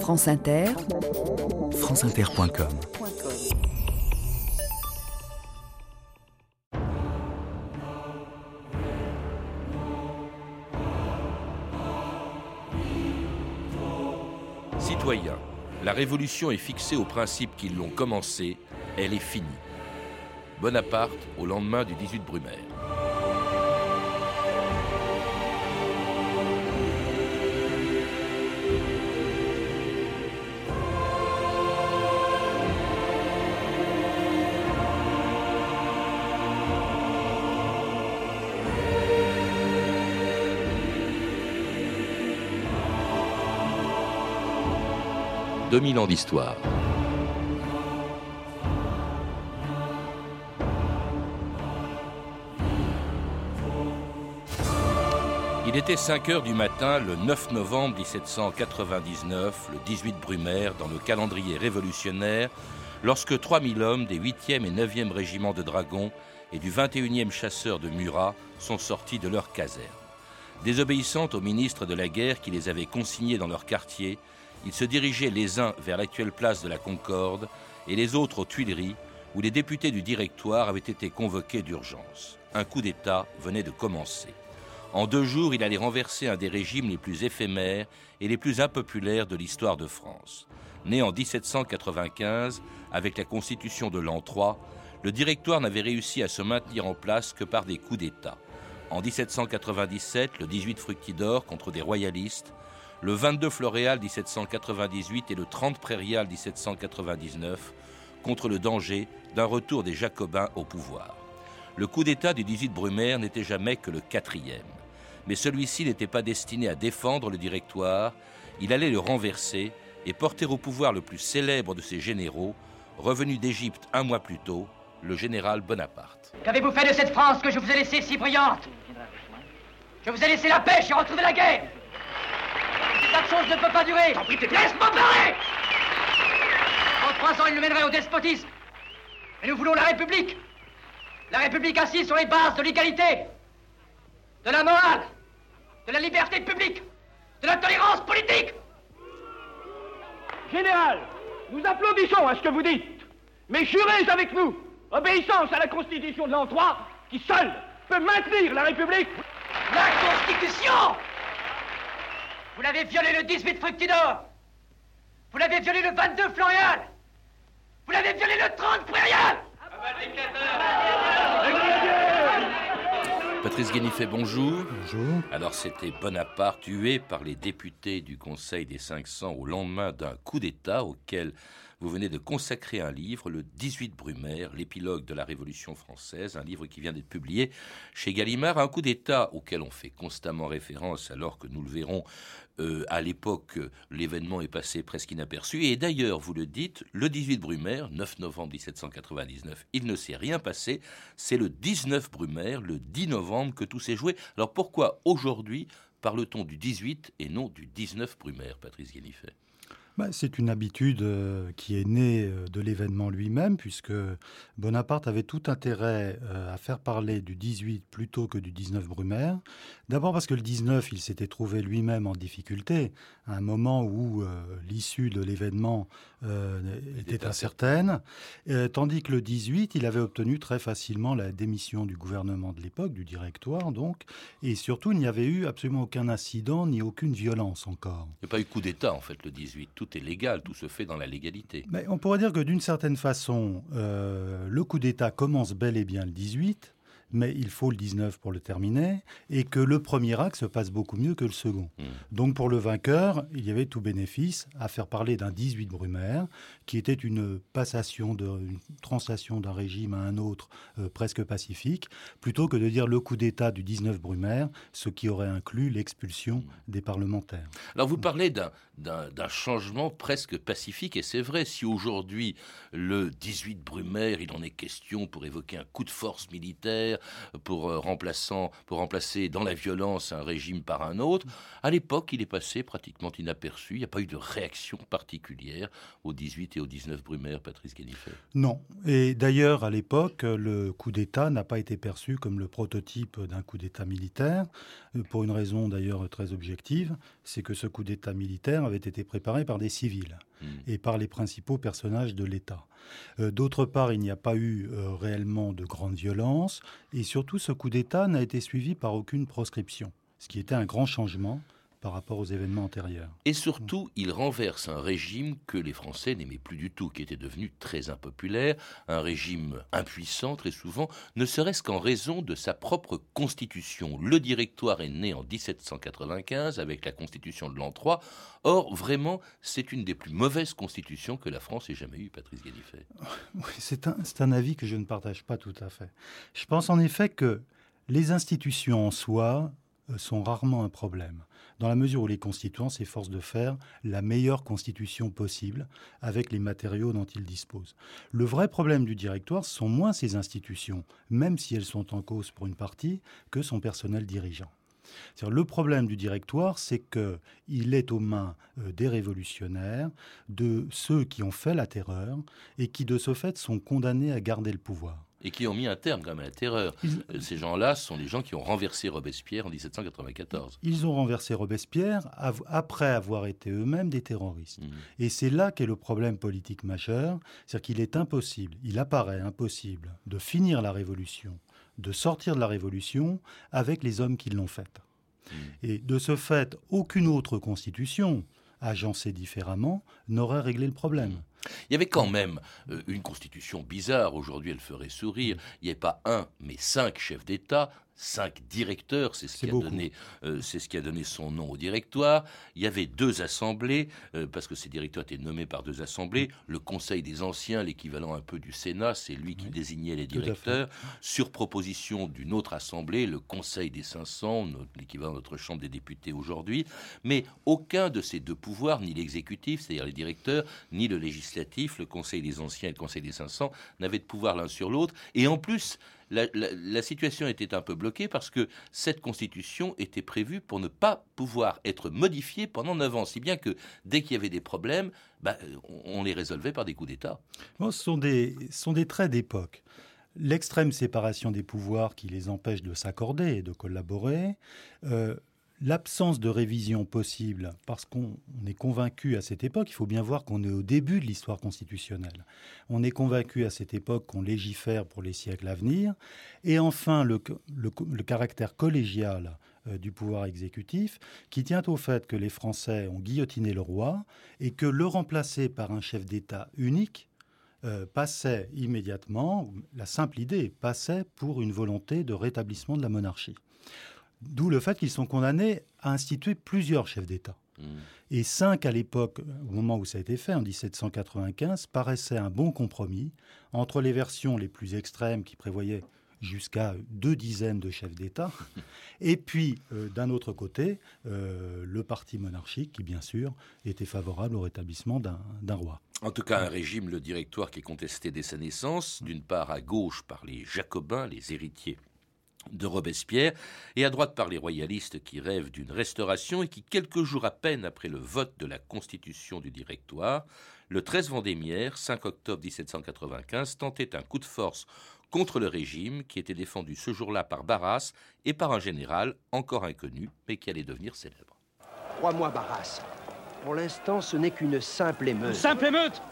France Inter, franceinter.com Citoyens, la révolution est fixée aux principes qui l'ont commencée, elle est finie. Bonaparte au lendemain du 18 Brumaire. 2000 ans d'histoire. Il était 5 heures du matin le 9 novembre 1799, le 18 Brumaire, dans le calendrier révolutionnaire, lorsque 3000 hommes des 8e et 9e régiments de dragons et du 21e chasseur de Murat sont sortis de leur caserne. Désobéissant au ministre de la guerre qui les avait consignés dans leur quartier, ils se dirigeaient les uns vers l'actuelle place de la Concorde et les autres aux Tuileries, où les députés du directoire avaient été convoqués d'urgence. Un coup d'État venait de commencer. En deux jours, il allait renverser un des régimes les plus éphémères et les plus impopulaires de l'histoire de France. Né en 1795, avec la constitution de l'an 3, le directoire n'avait réussi à se maintenir en place que par des coups d'État. En 1797, le 18 Fructidor contre des royalistes, le 22 Floréal 1798 et le 30 Prairial 1799 contre le danger d'un retour des Jacobins au pouvoir. Le coup d'État du 18 Brumaire n'était jamais que le quatrième. Mais celui-ci n'était pas destiné à défendre le directoire, il allait le renverser et porter au pouvoir le plus célèbre de ses généraux, revenu d'Égypte un mois plus tôt, le général Bonaparte. Qu'avez-vous fait de cette France que je vous ai laissée si brillante? Je vous ai laissé la pêche et retrouvé la guerre cette chose ne peut pas durer. Laisse-moi parler En trois ans, il nous mènerait au despotisme. Mais nous voulons la République. La République assise sur les bases de l'égalité, de la morale, de la liberté publique, de la tolérance politique. Général, nous applaudissons à ce que vous dites, mais jurez avec nous, obéissance à la Constitution de l'an 3, qui seule peut maintenir la République. La Constitution vous l'avez violé le 18 Fructidor Vous l'avez violé le 22 Florial Vous l'avez violé le 30 Prairial Patrice Guénifet, bonjour. Bonjour. Alors c'était Bonaparte tué par les députés du Conseil des 500 au lendemain d'un coup d'État auquel vous venez de consacrer un livre, le 18 Brumaire, l'épilogue de la Révolution française, un livre qui vient d'être publié chez Gallimard, un coup d'État auquel on fait constamment référence alors que nous le verrons euh, à l'époque, l'événement est passé presque inaperçu. Et d'ailleurs, vous le dites, le 18 Brumaire, 9 novembre 1799, il ne s'est rien passé. C'est le 19 Brumaire, le 10 novembre, que tout s'est joué. Alors pourquoi aujourd'hui parle-t-on du 18 et non du 19 Brumaire, Patrice Guénifet? Bah, c'est une habitude euh, qui est née euh, de l'événement lui-même, puisque Bonaparte avait tout intérêt euh, à faire parler du 18 plutôt que du 19 Brumaire. D'abord parce que le 19, il s'était trouvé lui-même en difficulté, à un moment où l'issue de l'événement était incertaine, tandis que le 18, il avait obtenu très facilement la démission du gouvernement de l'époque, du directoire donc, et surtout il n'y avait eu absolument aucun incident ni aucune violence encore. Il n'y a pas eu coup d'État en fait le 18, tout tout est légal, tout se fait dans la légalité. Mais on pourrait dire que d'une certaine façon, euh, le coup d'État commence bel et bien le 18, mais il faut le 19 pour le terminer, et que le premier acte se passe beaucoup mieux que le second. Hmm. Donc pour le vainqueur, il y avait tout bénéfice à faire parler d'un 18 Brumaire, qui était une passation, de, une translation d'un régime à un autre euh, presque pacifique, plutôt que de dire le coup d'État du 19 Brumaire, ce qui aurait inclus l'expulsion hmm. des parlementaires. Alors vous parlez d'un changement presque pacifique, et c'est vrai, si aujourd'hui le 18 Brumaire, il en est question pour évoquer un coup de force militaire, pour, euh, pour remplacer dans la violence un régime par un autre. À l'époque, il est passé pratiquement inaperçu. Il n'y a pas eu de réaction particulière au 18 et au 19 Brumaire, Patrice Guénifet. Non. Et d'ailleurs, à l'époque, le coup d'État n'a pas été perçu comme le prototype d'un coup d'État militaire, euh, pour une raison d'ailleurs très objective, c'est que ce coup d'État militaire avait été préparé par des civils Et par les principaux personnages de l'État. Euh, D'autre part, il n'y a pas eu euh, réellement de grande violence et surtout ce coup d'État n'a été suivi par aucune proscription, ce qui était un grand changement par rapport aux événements antérieurs. Et surtout, il renverse un régime que les Français n'aimaient plus du tout, qui était devenu très impopulaire, un régime impuissant très souvent, ne serait-ce qu'en raison de sa propre constitution. Le directoire est né en 1795 avec la constitution de l'an 3. Or, vraiment, c'est une des plus mauvaises constitutions que la France ait jamais eue, Patrice Gallifet. Oui, c'est un, un avis que je ne partage pas tout à fait. Je pense en effet que les institutions en soi euh, sont rarement un problème, dans la mesure où les constituants s'efforcent de faire la meilleure constitution possible avec les matériaux dont ils disposent. Le vrai problème du directoire, sont moins ces institutions, même si elles sont en cause pour une partie, que son personnel dirigeant. Le problème du directoire, c'est qu'il est aux mains euh, des révolutionnaires, de ceux qui ont fait la terreur et qui, de ce fait, sont condamnés à garder le pouvoir. Et qui ont mis un terme quand même à la terreur. Ils- Euh, Ces gens-là sont les gens qui ont renversé Robespierre en 1794. Ils ont renversé Robespierre av- après avoir été eux-mêmes des terroristes. Mhm. Et c'est là qu'est le problème politique majeur, c'est-à-dire qu'il est impossible, il apparaît impossible de finir la révolution, de sortir de la révolution avec les hommes qui l'ont faite. Et de ce fait, aucune autre constitution, agencée différemment, n'aurait réglé le problème. Il y avait quand même euh, une constitution bizarre. Aujourd'hui, elle ferait sourire. Il n'y avait pas un, mais cinq chefs d'État, cinq directeurs. C'est ce, C'est qui a beaucoup. donné, euh, c'est ce qui a donné son nom au directoire. Il y avait deux assemblées, euh, parce que ces directeurs étaient nommés par deux assemblées. Le Conseil des Anciens, l'équivalent un peu du Sénat, c'est lui qui Oui. désignait les directeurs. Sur proposition d'une autre assemblée, le Conseil des 500, notre- l'équivalent de notre Chambre des députés aujourd'hui. Mais aucun de ces deux pouvoirs, ni l'exécutif, c'est-à-dire les directeurs, ni le législatif, le Conseil des Anciens et le Conseil des 500, n'avaient de pouvoir l'un sur l'autre. Et en plus, la, situation était un peu bloquée parce que cette constitution était prévue pour ne pas pouvoir être modifiée pendant 9 ans. Si bien que dès qu'il y avait des problèmes, bah, on, les résolvait par des coups d'État. Bon, ce, sont des, ce sont des traits d'époque. L'extrême séparation des pouvoirs qui les empêche de s'accorder et de collaborer, euh, l'absence de révision possible, parce qu'on on est convaincu à cette époque, il faut bien voir qu'on est au début de l'histoire constitutionnelle, on est convaincu à cette époque qu'on légifère pour les siècles à venir, et enfin le caractère collégial euh, du pouvoir exécutif, qui tient au fait que les Français ont guillotiné le roi, et que le remplacer par un chef d'État unique, euh, passait immédiatement, la simple idée passait pour une volonté de rétablissement de la monarchie. D'où le fait qu'ils sont condamnés à instituer plusieurs chefs d'État. Mm. Et cinq à l'époque, au moment où ça a été fait, en 1795, paraissait un bon compromis entre les versions les plus extrêmes qui prévoyaient jusqu'à deux dizaines de chefs d'État, et puis euh, d'un autre côté, euh, le parti monarchique qui, bien sûr, était favorable au rétablissement d'un d'un roi. En tout cas, un régime, le directoire, qui est contesté dès sa naissance, d'une part à gauche par les jacobins, les héritiers de Robespierre, et à droite par les royalistes qui rêvent d'une restauration et qui, quelques jours à peine après le vote de la constitution du directoire, le 13 Vendémiaire, 5 octobre 1795, tentait un coup de force contre le régime qui était défendu ce jour-là par Barras et par un général encore inconnu, mais qui allait devenir célèbre. Crois-moi, Barras. Pour l'instant, ce n'est qu'une simple émeute. Simple émeute?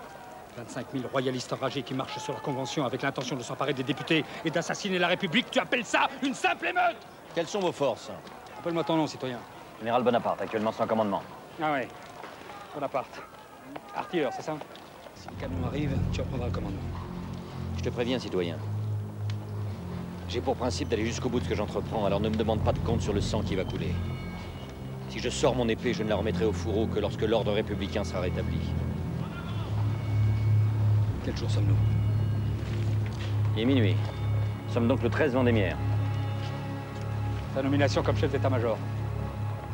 25 000 royalistes enragés qui marchent sur la Convention avec l'intention de s'emparer des députés et d'assassiner la République. Tu appelles ça une simple émeute Quelles sont vos forces? Appelle-moi ton nom, citoyen. Général Bonaparte, actuellement sans commandement. Ah ouais. Bonaparte. Artilleur, c'est ça? Si le canon arrive, tu reprendras le commandement. Je te préviens, citoyen. J'ai pour principe d'aller jusqu'au bout de ce que j'entreprends, alors ne me demande pas de compte sur le sang qui va couler. Si je sors mon épée, je ne la remettrai au fourreau que lorsque l'ordre républicain sera rétabli. Quel jour sommes-nous Il est minuit. Nous sommes donc le 13 Vendémiaire. Ta nomination comme chef d'état-major.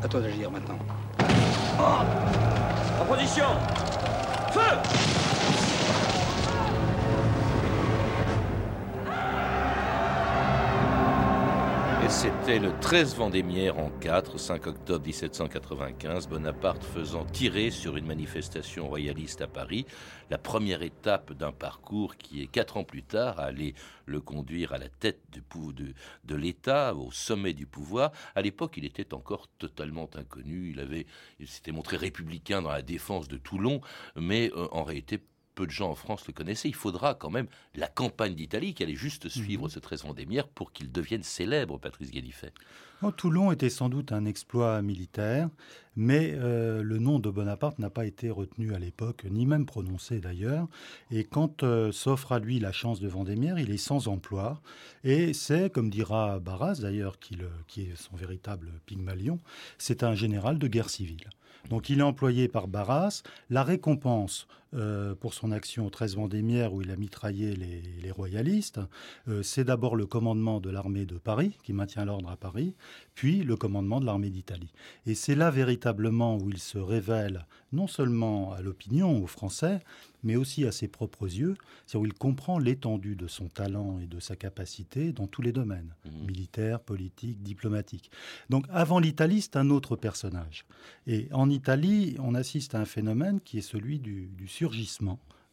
À toi d'agir maintenant. En position Et C'était le 13 Vendémiaire en 4, 5 octobre 1795, Bonaparte faisant tirer sur une manifestation royaliste à Paris, la première étape d'un parcours qui est quatre ans plus tard allait le conduire à la tête de, de l'État, au sommet du pouvoir. À l'époque, il était encore totalement inconnu. Il avait, il s'était montré républicain dans la défense de Toulon, mais euh, en réalité peu de gens en France le connaissaient. Il faudra quand même la campagne d'Italie qui allait juste suivre mhm. ce 13 Vendémiaire pour qu'il devienne célèbre, Patrice Guédifet. Toulon était sans doute un exploit militaire, mais euh, le nom de Bonaparte n'a pas été retenu à l'époque, ni même prononcé d'ailleurs. Et quand euh, s'offre à lui la chance de Vendémiaire, il est sans emploi. Et c'est, comme dira Barras d'ailleurs, qui, qui est son véritable Pygmalion, c'est un général de guerre civile. Donc il est employé par Barras. La récompense euh, pour son action au 13 Vendémiaire où il a mitraillé les, royalistes, euh, c'est d'abord le commandement de l'armée de Paris, qui maintient l'ordre à Paris, puis le commandement de l'armée d'Italie. Et c'est là véritablement où il se révèle non seulement à l'opinion, aux Français, mais aussi à ses propres yeux, c'est où il comprend l'étendue de son talent et de sa capacité dans tous les domaines, mmh. militaire, politique, diplomatique. Donc avant l'Italie, c'est un autre personnage. Et en Italie, on assiste à un phénomène qui est celui du,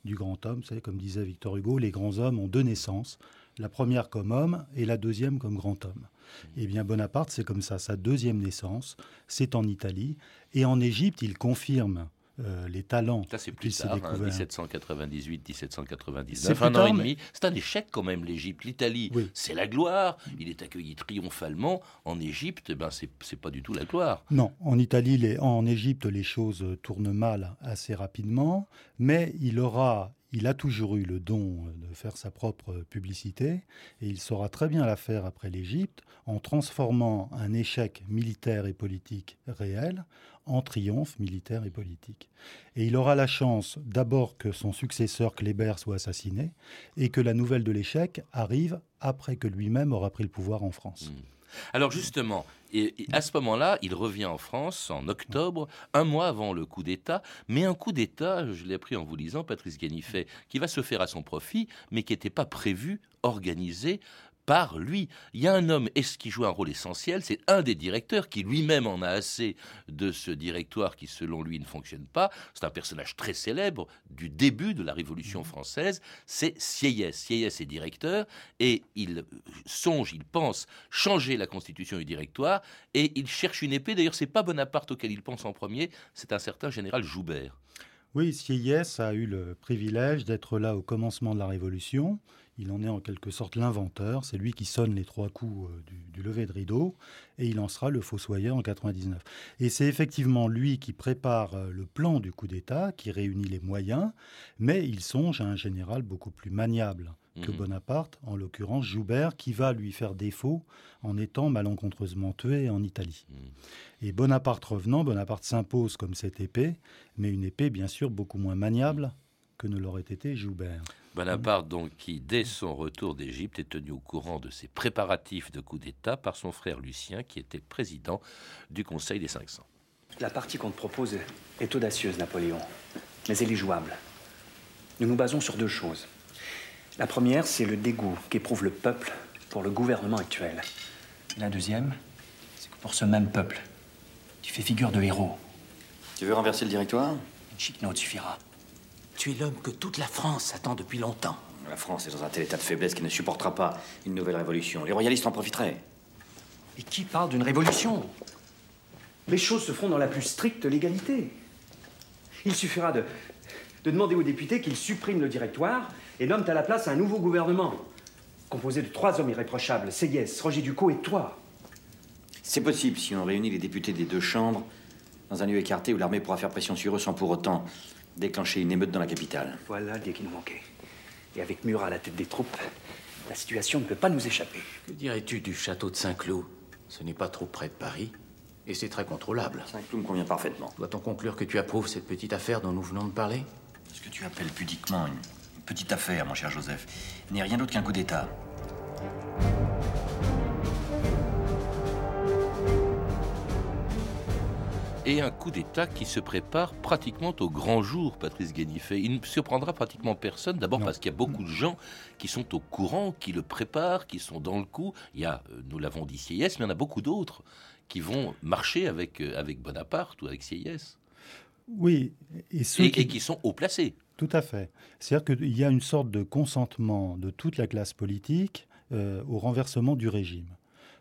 du grand homme. Vous comme disait Victor Hugo, les grands hommes ont deux naissances, la première comme homme et la deuxième comme grand homme. Eh bien, Bonaparte, c'est comme ça. Sa deuxième naissance, c'est en Italie. Et en Égypte, il confirme euh, les talents. Ça, c'est plus tard, 1798, 1799, un an et demi. C'est un échec quand même, l'Égypte. L'Italie, c'est la gloire. Il est accueilli triomphalement. En Égypte, ben, c'est pas du tout la gloire. Non, en Italie, les, en Égypte, les choses tournent mal assez rapidement, mais il aura il a toujours eu le don de faire sa propre publicité et il saura très bien la faire après l'Égypte en transformant un échec militaire et politique réel en triomphe militaire et politique. Et il aura la chance d'abord que son successeur Kléber soit assassiné et que la nouvelle de l'échec arrive après que lui-même aura pris le pouvoir en France. Hmm. Alors justement, à ce moment-là, il revient en France en octobre, un mois avant le coup d'État, mais un coup d'État, je l'ai appris en vous lisant, Patrice Ganifet, qui va se faire à son profit, mais qui n'était pas prévu, organisé par lui. Il y a un homme qui joue un rôle essentiel, c'est un des directeurs qui lui-même en a assez de ce directoire qui selon lui ne fonctionne pas. C'est un personnage très célèbre du début de la Révolution française, c'est Sieyès. Sieyès est directeur et il songe, il pense changer la constitution du directoire et il cherche une épée. D'ailleurs, c'est pas Bonaparte auquel il pense en premier, c'est un certain général Joubert. Oui, Sieyès a eu le privilège d'être là au commencement de la Révolution. Il en est en quelque sorte l'inventeur. C'est lui qui sonne les trois coups euh, du, lever de rideau et il lancera le Fossoyeur en 99. Et c'est effectivement lui qui prépare euh, le plan du coup d'État, qui réunit les moyens, mais il songe à un général beaucoup plus maniable que mhm. Bonaparte, en l'occurrence Joubert, qui va lui faire défaut en étant malencontreusement tué en Italie. Mhm. Et Bonaparte revenant, Bonaparte s'impose comme cette épée, mais une épée bien sûr beaucoup moins maniable que ne l'aurait été Joubert. Bonaparte, donc, qui, dès son retour d'Égypte, est tenu au courant de ses préparatifs de coup d'État par son frère Lucien, qui était président du Conseil des 500. La partie qu'on te propose est audacieuse, Napoléon, mais elle est jouable. Nous nous basons sur deux choses. La première, c'est le dégoût qu'éprouve le peuple pour le gouvernement actuel. la deuxième, c'est que pour ce même peuple, tu fais figure de héros. Tu veux renverser le directoire? Une chiquenote suffira. Tu es l'homme que toute la France attend depuis longtemps. La France est dans un tel état de faiblesse qu'elle ne supportera pas une nouvelle révolution. Les royalistes en profiteraient. Et qui parle d'une révolution? Les choses se feront dans la plus stricte légalité. Il suffira de, de demander aux députés qu'ils suppriment le directoire et nomment à la place un nouveau gouvernement, composé de trois hommes irréprochables, Seyès, Roger Ducot et toi. C'est possible si on réunit les députés des deux chambres dans un lieu écarté où l'armée pourra faire pression sur eux sans pour autant déclencher une émeute dans la capitale. Voilà l'idée qui nous manquait. Et avec Murat à la tête des troupes, la situation ne peut pas nous échapper. Que dirais-tu du château de Saint-Cloud? Ce n'est pas trop près de Paris et c'est très contrôlable. Saint-Cloud me convient parfaitement. Doit-on conclure que tu approuves cette petite affaire dont nous venons de parler? Ce que tu appelles pudiquement une petite affaire, mon cher Joseph, n'est rien d'autre qu'un coup d'État. Coup d'État qui se prépare pratiquement au grand jour, Patrice Guénifet. Il ne surprendra pratiquement personne, d'abord parce qu'il y a beaucoup de gens qui sont au courant, qui le préparent, qui sont dans le coup. Il y a, euh, nous l'avons dit, Sieyès, mais il y en a beaucoup d'autres qui vont marcher avec, euh, avec Bonaparte ou avec Sieyès. Oui, et, ceux qui... qui sont haut placés. Tout à fait. C'est-à-dire qu'il y a une sorte de consentement de toute la classe politique euh, au renversement du régime.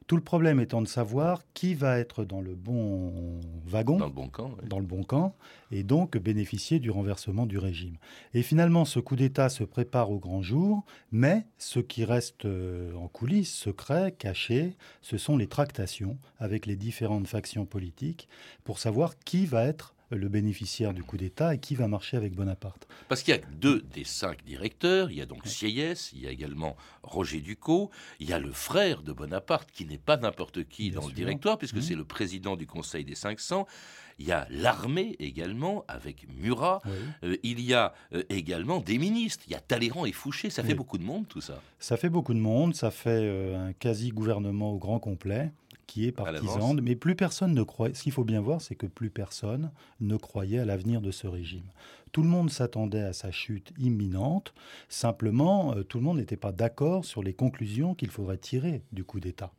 Tout le problème étant de savoir qui va être dans le bon wagon, dans le bon camp, dans le bon camp et donc bénéficier du renversement du régime. Et finalement, ce coup d'État se prépare au grand jour, mais ce qui reste euh, en coulisses, secret, caché, ce sont les tractations avec les différentes factions politiques pour savoir qui va être le bénéficiaire du coup d'État et qui va marcher avec Bonaparte. Parce qu'il y a deux des cinq directeurs, il y a donc Sieyès, il y a également Roger Ducot, il y a le frère de Bonaparte qui n'est pas n'importe qui dans le directoire puisque mmh. c'est le président du Conseil des 500. Il y a l'armée également avec Murat. Euh, il y a euh, également des ministres. Il y a Talleyrand et Fouché. Ça fait beaucoup de monde tout ça. Ça fait beaucoup de monde. Ça fait euh, un quasi-gouvernement au grand complet qui est partisane, mais plus personne ne croyait. Ce qu'il faut bien voir, c'est que plus personne ne croyait à l'avenir de ce régime. Tout le monde s'attendait à sa chute imminente. Simplement, euh, tout le monde n'était pas d'accord sur les conclusions qu'il faudrait tirer du coup d'État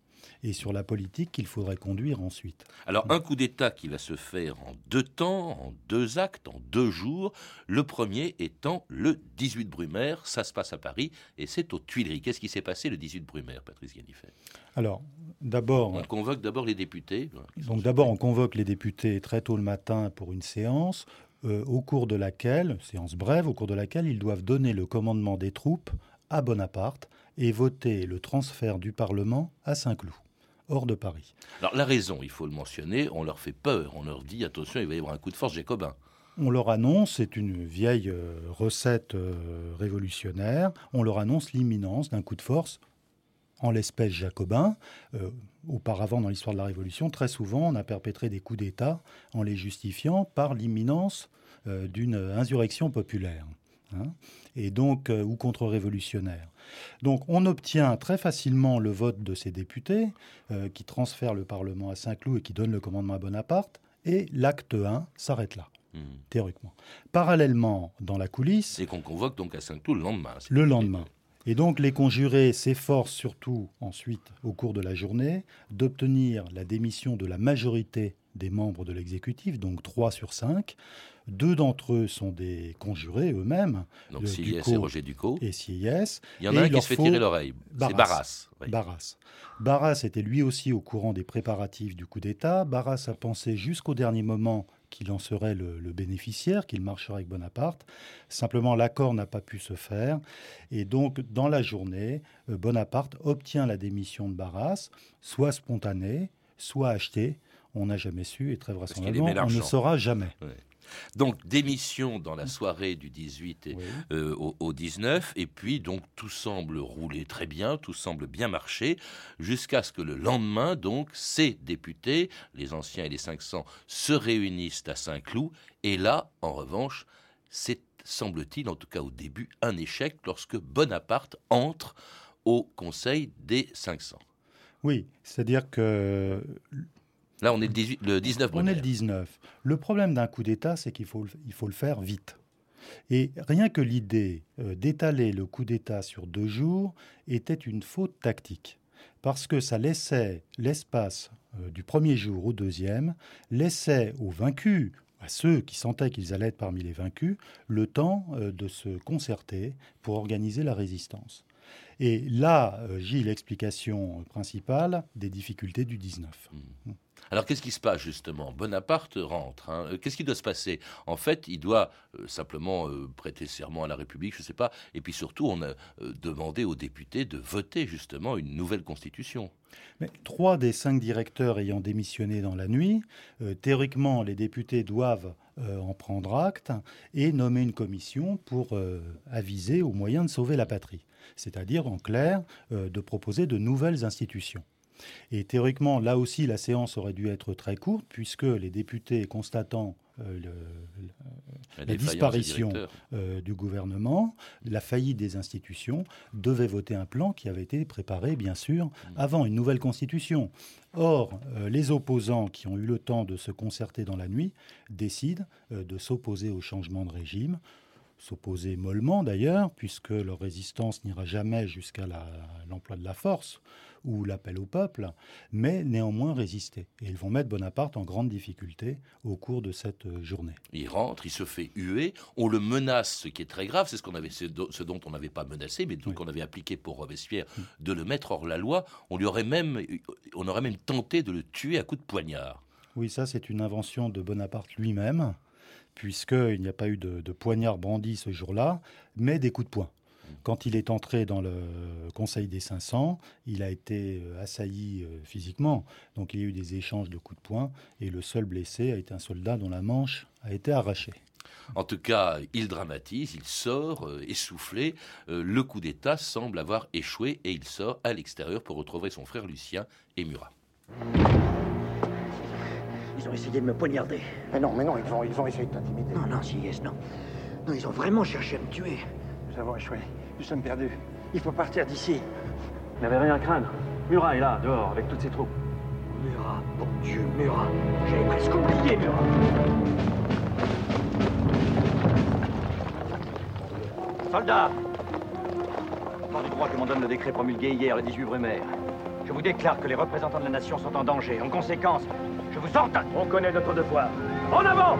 et sur la politique qu'il faudrait conduire ensuite. Alors un coup d'État qui va se faire en deux temps, en deux actes, en deux jours, le premier étant le 18 Brumaire, ça se passe à Paris et c'est aux Tuileries. Qu'est-ce qui s'est passé le 18 Brumaire, Patrice Ganifet? Alors, d'abord... On convoque d'abord les députés. Donc d'abord on convoque les députés très tôt le matin pour une séance. Euh, au cours de laquelle, séance brève, au cours de laquelle ils doivent donner le commandement des troupes à Bonaparte et voter le transfert du Parlement à Saint-Cloud, hors de Paris. Alors la raison, il faut le mentionner, on leur fait peur, on leur dit attention, il va y avoir un coup de force jacobin. On leur annonce, c'est une vieille euh, recette euh, révolutionnaire, on leur annonce l'imminence d'un coup de force en l'espèce jacobin. Euh, auparavant, dans l'histoire de la Révolution, très souvent, on a perpétré des coups d'État en les justifiant par l'imminence d'une insurrection populaire. Hein, et donc euh, ou contre-révolutionnaire. Donc on obtient très facilement le vote de ces députés euh, qui transfèrent le Parlement à Saint-Cloud et qui donnent le commandement à Bonaparte, et l'acte 1 s'arrête là. Hmm. Théoriquement. Parallèlement, dans la coulisse. Et qu'on convoque donc à Saint-Cloud le lendemain. Le lendemain. Et donc les conjurés s'efforcent surtout ensuite, au cours de la journée, d'obtenir la démission de la majorité des membres de l'exécutif, donc 3 sur 5, deux d'entre eux sont des conjurés eux-mêmes. Donc et Roger Ducot. Et Sieyès. Il y en a un qui se fait tirer l'oreille. C'est Barras. Barras. Barras était lui aussi au courant des préparatifs du coup d'État. Barras a pensé jusqu'au dernier moment qu'il en serait le, bénéficiaire, qu'il marcherait avec Bonaparte. Simplement, l'accord n'a pas pu se faire. Et donc, dans la journée, euh, Bonaparte obtient la démission de Barras, soit spontanée, soit achetée. On n'a jamais su, et très vraisemblablement, on ne saura jamais. Donc démission dans la soirée du 18 euh, au, 19, et puis donc tout semble rouler très bien, tout semble bien marcher, jusqu'à ce que le lendemain, donc, ces députés, les anciens et les 500, se réunissent à Saint-Cloud, et là, en revanche, c'est, semble-t-il, en tout cas au début, un échec lorsque Bonaparte entre au Conseil des 500. Oui, c'est-à-dire que Là, on est le, 19 On est le 19. Le problème d'un coup d'État, c'est qu'il faut, il faut le faire vite. Et rien que l'idée euh, d'étaler le coup d'État sur deux jours était une faute tactique. Parce que ça laissait l'espace euh, du premier jour au deuxième, laissait aux vaincus, à ceux qui sentaient qu'ils allaient être parmi les vaincus, le temps euh, de se concerter pour organiser la résistance. Et là, j'ai l'explication principale des difficultés du 19. Alors qu'est-ce qui se passe justement? Bonaparte rentre. Hein. Euh, qu'est-ce qui doit se passer? En fait, il doit euh, simplement euh, prêter serment à la République, je ne sais pas. Et puis surtout, on a demandé aux députés de voter justement une nouvelle constitution. Mais trois des cinq directeurs ayant démissionné dans la nuit, théoriquement, les députés doivent en prendre acte et nommer une commission pour aviser aux moyens de sauver la patrie. C'est-à-dire, en clair, de proposer de nouvelles institutions. Et théoriquement, là aussi, la séance aurait dû être très courte, puisque les députés constatant euh, la disparition euh, du gouvernement, la faillite des institutions, devait voter un plan qui avait été préparé, bien sûr, mm. avant une nouvelle constitution. Or, euh, les opposants qui ont eu le temps de se concerter dans la nuit décident euh, de s'opposer au changement de régime s'opposer mollement d'ailleurs, puisque leur résistance n'ira jamais jusqu'à l'emploi de la force ou l'appel au peuple, mais néanmoins résister. Et ils vont mettre Bonaparte en grande difficulté au cours de cette euh, journée. Il rentre, il se fait huer, on le menace, ce qui est très grave, c'est ce, qu'on avait, ce dont on n'avait pas menacé, mais qu'on avait appliqué pour Robespierre, de le mettre hors la loi. On, lui aurait même, on aurait même tenté de le tuer à coups de poignard. Oui, ça c'est une invention de Bonaparte lui-même, puisqu'il n'y a pas eu de, poignard brandi ce jour-là, mais des coups de poing. Quand il est entré dans le Conseil des 500, il a été euh, assailli euh, physiquement. Donc il y a eu des échanges de coups de poing et le seul blessé a été un soldat dont la manche a été arrachée. En tout cas, il dramatise, il sort euh, essoufflé. le coup d'État semble avoir échoué et il sort à l'extérieur pour retrouver son frère Lucien et Murat. Ils ont essayé de me poignarder. Mais non, mais non, ils ont, ils ont essayé de t'intimider. Non, non, si, yes, non. Non, ils ont vraiment cherché à me tuer. Nous avons échoué. Nous sommes perdus. Il faut partir d'ici. Vous n'avez rien à craindre. Murat est là, dehors, avec toutes ses troupes. Murat, bon Dieu, Murat. J'avais presque oublié Murat. Soldats Par du droit que m'en donne le décret promulgué hier, le 18 Brumaire, je vous déclare que les représentants de la nation sont en danger. En conséquence, On connaît notre devoir. En avant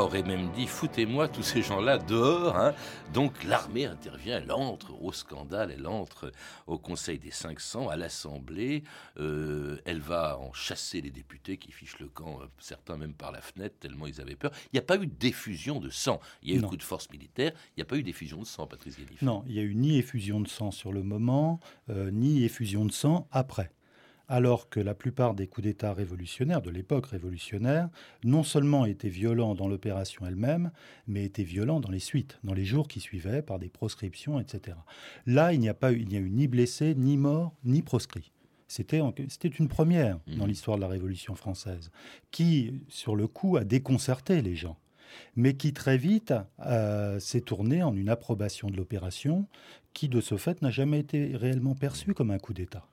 Aurait même dit foutez-moi tous ces gens-là dehors. Hein. Donc l'armée intervient, elle entre au scandale, elle entre au Conseil des 500, à l'Assemblée. Euh, elle va en chasser les députés qui fichent le camp, euh, certains même par la fenêtre, tellement ils avaient peur. Il n'y a pas eu d'effusion de sang. Il y a eu un coup de force militaire, il n'y a pas eu d'effusion de sang, Patrice Guélif. Non, il n'y a eu ni effusion de sang sur le moment, euh, ni effusion de sang après alors que la plupart des coups d'État révolutionnaires de l'époque révolutionnaire non seulement étaient violents dans l'opération elle-même, mais étaient violents dans les suites, dans les jours qui suivaient, par des proscriptions, etc. Là, il n'y a pas eu, il n'y a eu ni blessés, ni morts, ni proscrits. C'était, une première mmh. dans l'histoire de la Révolution française, qui, sur le coup, a déconcerté les gens mais qui très vite euh, s'est tournée en une approbation de l'opération qui, de ce fait, n'a jamais été réellement perçue comme un coup d'État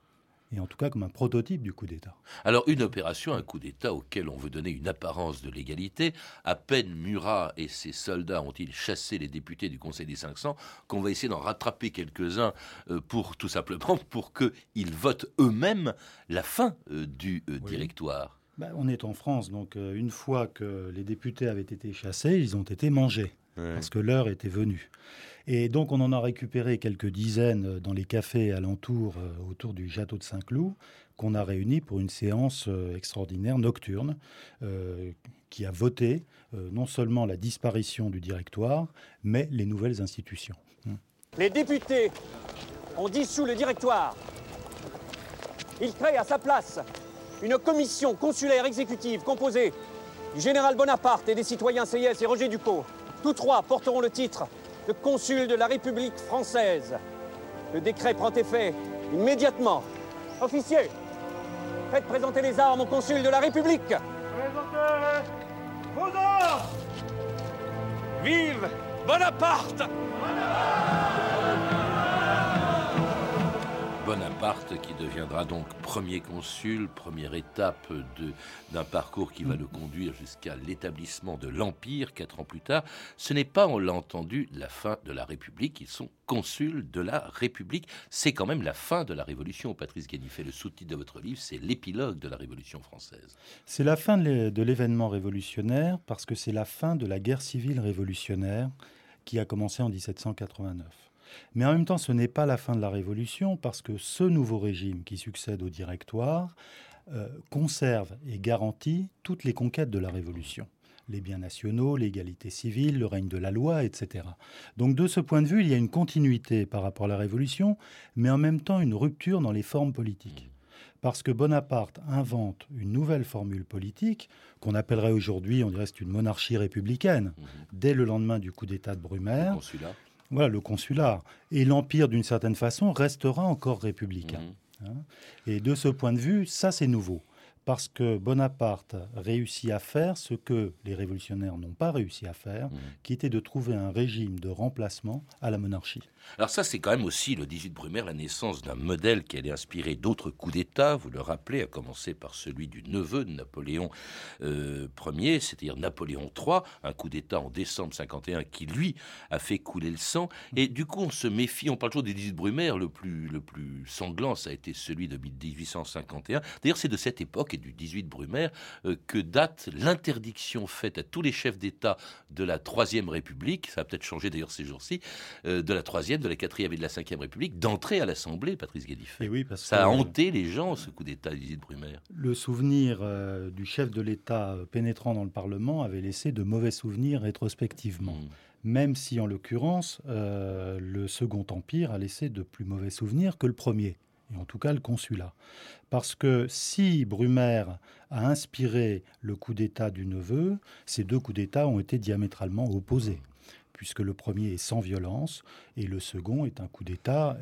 et en tout cas comme un prototype du coup d'État. Alors une opération, un coup d'État auquel on veut donner une apparence de légalité, à peine Murat et ses soldats ont-ils chassé les députés du Conseil des 500 qu'on va essayer d'en rattraper quelques-uns euh, pour tout simplement pour qu'ils votent eux-mêmes la fin euh, du euh, directoire. Ben, on est en France, donc une fois que les députés avaient été chassés, ils ont été mangés, parce que l'heure était venue. Et donc on en a récupéré quelques dizaines dans les cafés alentours, euh, autour du château de Saint-Cloud, qu'on a réunis pour une séance euh, extraordinaire nocturne, euh, qui a voté non seulement la disparition du directoire, mais les nouvelles institutions. Hum. Les députés ont dissous le directoire. Ils créent à sa place une commission consulaire exécutive composée du général Bonaparte et des citoyens Seyès et Roger Dupont. Tous trois porteront le titre le consul de la République française. Le décret prend effet immédiatement. Officier, faites présenter les armes au consul de la République. Présentez vos armes Vive Bonaparte Bonaparte qui deviendra donc premier consul, première étape d'un parcours qui va le conduire jusqu'à l'établissement de l'Empire quatre ans plus tard. Ce n'est pas, on l'a entendu, la fin de la République. Ils sont consuls de la République. C'est quand même la fin de la Révolution. Patrice Guénifet, le sous-titre de votre livre, c'est l'épilogue de la Révolution française. C'est la fin de l'événement révolutionnaire parce que c'est la fin de la guerre civile révolutionnaire qui a commencé en 1789. Mais en même temps, ce n'est pas la fin de la Révolution parce que ce nouveau régime qui succède au Directoire euh, conserve et garantit toutes les conquêtes de la Révolution les biens nationaux, l'égalité civile, le règne de la loi, etc. Donc de ce point de vue, il y a une continuité par rapport à la Révolution, mais en même temps une rupture dans les formes politiques. Parce que Bonaparte invente une nouvelle formule politique qu'on appellerait aujourd'hui, on dirait c'est une monarchie républicaine, mmh. dès le lendemain du coup d'État de Brumaire Voilà, le consulat. Et l'Empire, d'une certaine façon, restera encore républicain. Mmh. Hein. Et de ce point de vue, ça c'est nouveau parce que Bonaparte réussit à faire ce que les révolutionnaires n'ont pas réussi à faire, Mmh. qui était de trouver un régime de remplacement à la monarchie. Alors ça, c'est quand même aussi le 18 Brumaire, la naissance d'un modèle qui allait inspirer d'autres coups d'État, vous le rappelez, à commencer par celui du neveu de Napoléon euh, Ier, c'est-à-dire Napoléon III, un coup d'État en décembre 51 qui, lui, a fait couler le sang. Et du coup, on se méfie, on parle toujours du 18 Brumaire, le plus, le plus sanglant, ça a été celui de 1851. D'ailleurs, c'est de cette époque et du 18 Brumaire euh, que date l'interdiction faite à tous les chefs d'État de la Troisième République, ça a peut-être changé d'ailleurs ces jours-ci, euh, de la Troisième, de la Quatrième et de la Cinquième République, d'entrer à l'Assemblée, Patrice Guédifet. Et oui, parce ça a hanté les gens, ce coup d'État 18 Brumaire. Le souvenir euh, du chef de l'État pénétrant dans le Parlement avait laissé de mauvais souvenirs rétrospectivement. Même si, en l'occurrence, euh, le Second Empire a laissé de plus mauvais souvenirs que le premier, et en tout cas le consulat. Parce que si Brumaire a inspiré le coup d'État du neveu, ces deux coups d'État ont été diamétralement opposés, puisque le premier est sans violence et le second est un coup d'État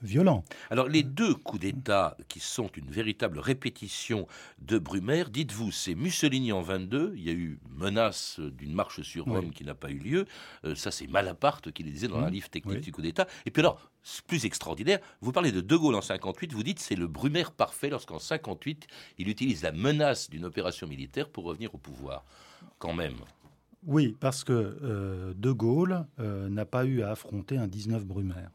violent. Alors les deux coups d'État qui sont une véritable répétition de Brumaire, dites-vous, c'est Mussolini en 22, il y a eu menace d'une marche sur Rome Oui. qui n'a pas eu lieu, Euh, ça c'est Malaparte qui le disait dans un Mhm. livre technique Oui. du coup d'État, et puis alors, plus extraordinaire, vous parlez de De Gaulle en 58, vous dites c'est le Brumaire parfait lorsqu'en 58, il utilise la menace d'une opération militaire pour revenir au pouvoir, quand même. Oui, parce que euh, De Gaulle euh, n'a pas eu à affronter un 19 Brumaire.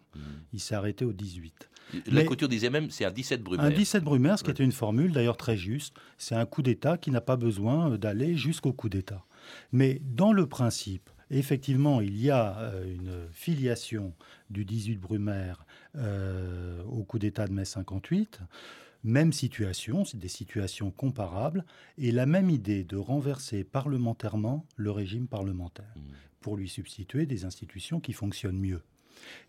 Il s'est arrêté au 18. La Mais- couture disait même c'est un 17 Brumaire. Un 17 Brumaire, ce qui était une formule d'ailleurs très juste. C'est un coup d'État qui n'a pas besoin euh, d'aller jusqu'au coup d'État. Mais dans le principe, effectivement, il y a une filiation du 18 Brumaire euh, au coup d'État de mai 58. Même situation, c'est des situations comparables, et la même idée de renverser parlementairement le régime parlementaire pour lui substituer des institutions qui fonctionnent mieux.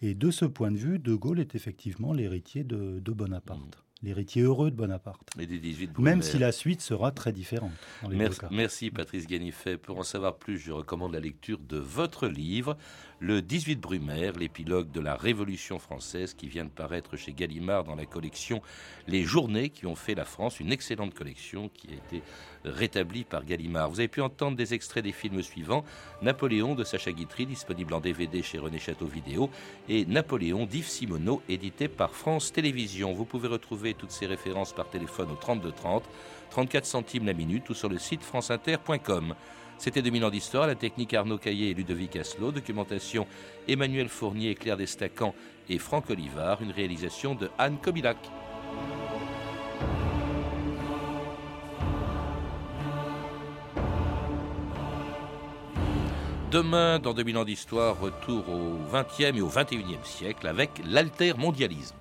Et de ce point de vue, De Gaulle est effectivement l'héritier de, de Bonaparte, l'héritier heureux de Bonaparte. Et des 18 Brumaire. Même si la suite sera très différente dans les deux Merci, cas. merci, Patrice Ganifet. Pour en savoir plus, je recommande la lecture de votre livre, Le 18 Brumaire, l'épilogue de la Révolution française, qui vient de paraître chez Gallimard dans la collection Les Journées qui ont fait la France, une excellente collection qui a été rétablie par Gallimard. Vous avez pu entendre des extraits des films suivants Napoléon de Sacha Guitry, disponible en DVD chez René Château Vidéo, et Napoléon d'Yves Simoneau, édité par France Télévisions. Vous pouvez retrouver toutes ces références par téléphone au 32 30, 34 centimes la minute ou sur le site franceinter.com. C'était 2000 ans d'histoire, la technique Arnaud Caillé et Ludovic Asselot, documentation Emmanuel Fournier, Claire Destacan et Franck Olivard, une réalisation de Anne Kobilac. Demain, dans 2000 ans d'histoire, retour au 20e et au 21e siècle avec l'altermondialisme.